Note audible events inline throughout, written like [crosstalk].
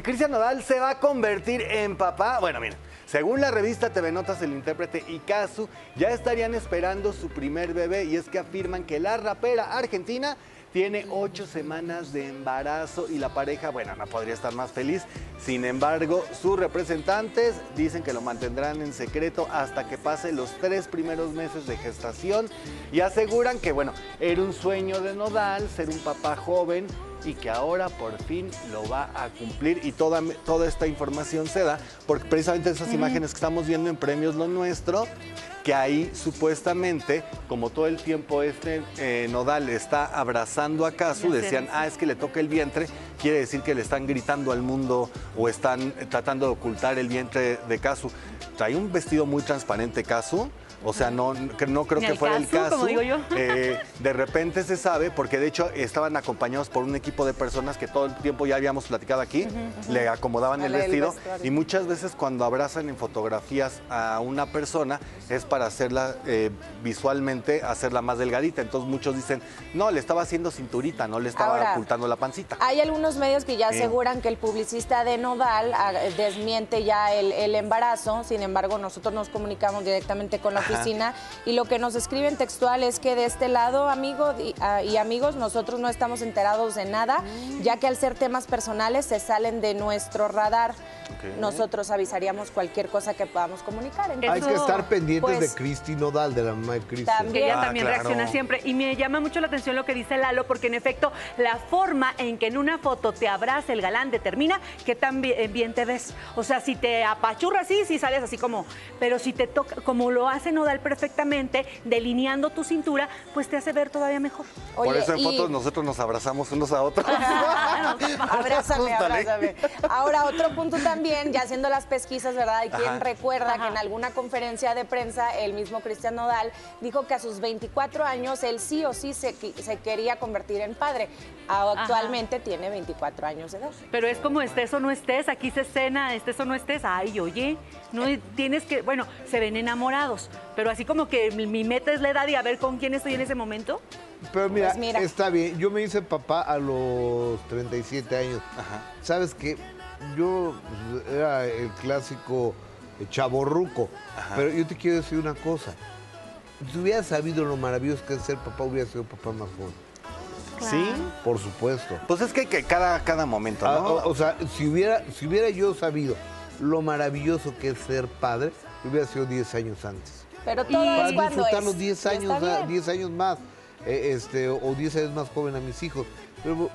Cristian Nodal se va a convertir en papá. Bueno, mira, según la revista TV Notas, el intérprete Ikazu ya estarían esperando su primer bebé y es que afirman que la rapera argentina tiene ocho semanas de embarazo y la pareja, bueno, no podría estar más feliz. Sin embargo, sus representantes dicen que lo mantendrán en secreto hasta que pase los tres primeros meses de gestación y aseguran que, bueno, era un sueño de Nodal ser un papá joven y que ahora por fin lo va a cumplir y toda, toda esta información se da porque precisamente esas imágenes que estamos viendo en Premios Lo Nuestro, que ahí supuestamente, como todo el tiempo este eh, Nodal está abrazando a Casu, decían, ah, es que le toca el vientre, quiere decir que le están gritando al mundo o están tratando de ocultar el vientre de Casu. Trae un vestido muy transparente Casu, o sea, no, no creo que fuera el caso. Como digo yo. Eh, de repente se sabe, porque de hecho estaban acompañados por un equipo de personas que todo el tiempo ya habíamos platicado aquí, le acomodaban el vestido y muchas veces cuando abrazan en fotografías a una persona es para hacerla eh, visualmente, hacerla más delgadita. Entonces muchos dicen, no, le estaba haciendo cinturita, no le estaba ocultando la pancita. Hay algunos medios que ya aseguran que el publicista de Nodal ah, desmiente ya el, el embarazo, sin embargo nosotros nos comunicamos directamente con la y lo que nos escriben textual es que de este lado, amigo ah, y, amigos, nosotros no estamos enterados de nada, ya que al ser temas personales se salen de nuestro radar. Nosotros avisaríamos cualquier cosa que podamos comunicar. Hay que estar pendientes de pues, Cristi Nodal, de la mamá de Cristi. Que ella ah, también reacciona siempre. Y me llama mucho la atención lo que dice Lalo, porque en efecto, la forma en que en una foto te abraza el galán determina que tan eh, bien, te ves. O sea, si te apachurra así, si sales así como, pero si te toca, como lo hace Nodal perfectamente, delineando tu cintura, pues te hace ver todavía mejor. Por eso en fotos nosotros nos abrazamos unos a otros. [laughs] [laughs] abrázame, abrázame. Ahora, otro punto también, ya haciendo las pesquisas, ¿verdad? Y quien recuerda que en alguna conferencia de prensa, el mismo Cristian Nodal dijo que a sus 24 años él sí o sí se, se quería convertir en padre. Actualmente tiene 24 años de edad. Pero es como estés o no estés, aquí se escena, estés o no estés, ay, oye, no tienes que, bueno, se ven enamorados, pero así como que mi, meta es la edad y a ver con quién estoy en ese momento. Pero mira, pues mira, está bien. Yo me hice papá a los 37 años. ¿Sabes qué? Yo pues, era el clásico chaborruco. Pero yo te quiero decir una cosa. Si hubiera sabido lo maravilloso que es ser papá, hubiera sido papá más joven. ¿Sí? Por supuesto. Pues es que, que cada, cada momento, ¿no? Ah, o, sea, si hubiera, si hubiera yo sabido lo maravilloso que es ser padre, hubiera sido 10 años antes. Pero todo Para es cuando disfrutar los 10 años, 10 años más, eh, este, o 10 años más joven a mis hijos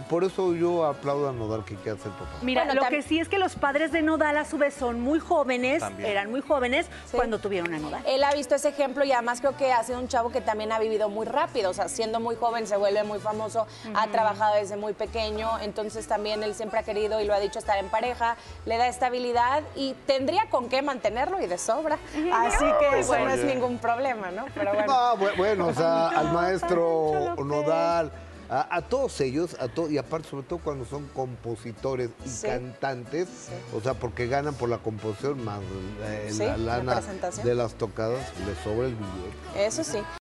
por eso yo aplaudo a Nodal que quiera ser papá. Mira, lo que sí es que los padres de Nodal a su vez son muy jóvenes, eran muy jóvenes cuando tuvieron a Nodal. Él ha visto ese ejemplo y además creo que ha sido un chavo que también ha vivido muy rápido, o sea, siendo muy joven se vuelve muy famoso, ha trabajado desde muy pequeño, entonces también él siempre ha querido y lo ha dicho estar en pareja, le da estabilidad y tendría con qué mantenerlo y de sobra. Así que eso no es ningún problema, ¿no? Pero bueno. No, bueno, o sea, al maestro Nodal a, todos ellos, a to, y aparte sobre todo cuando son compositores y cantantes, o sea, porque ganan por la composición más eh, la lana de las tocadas, les sobra el billete. Eso sí.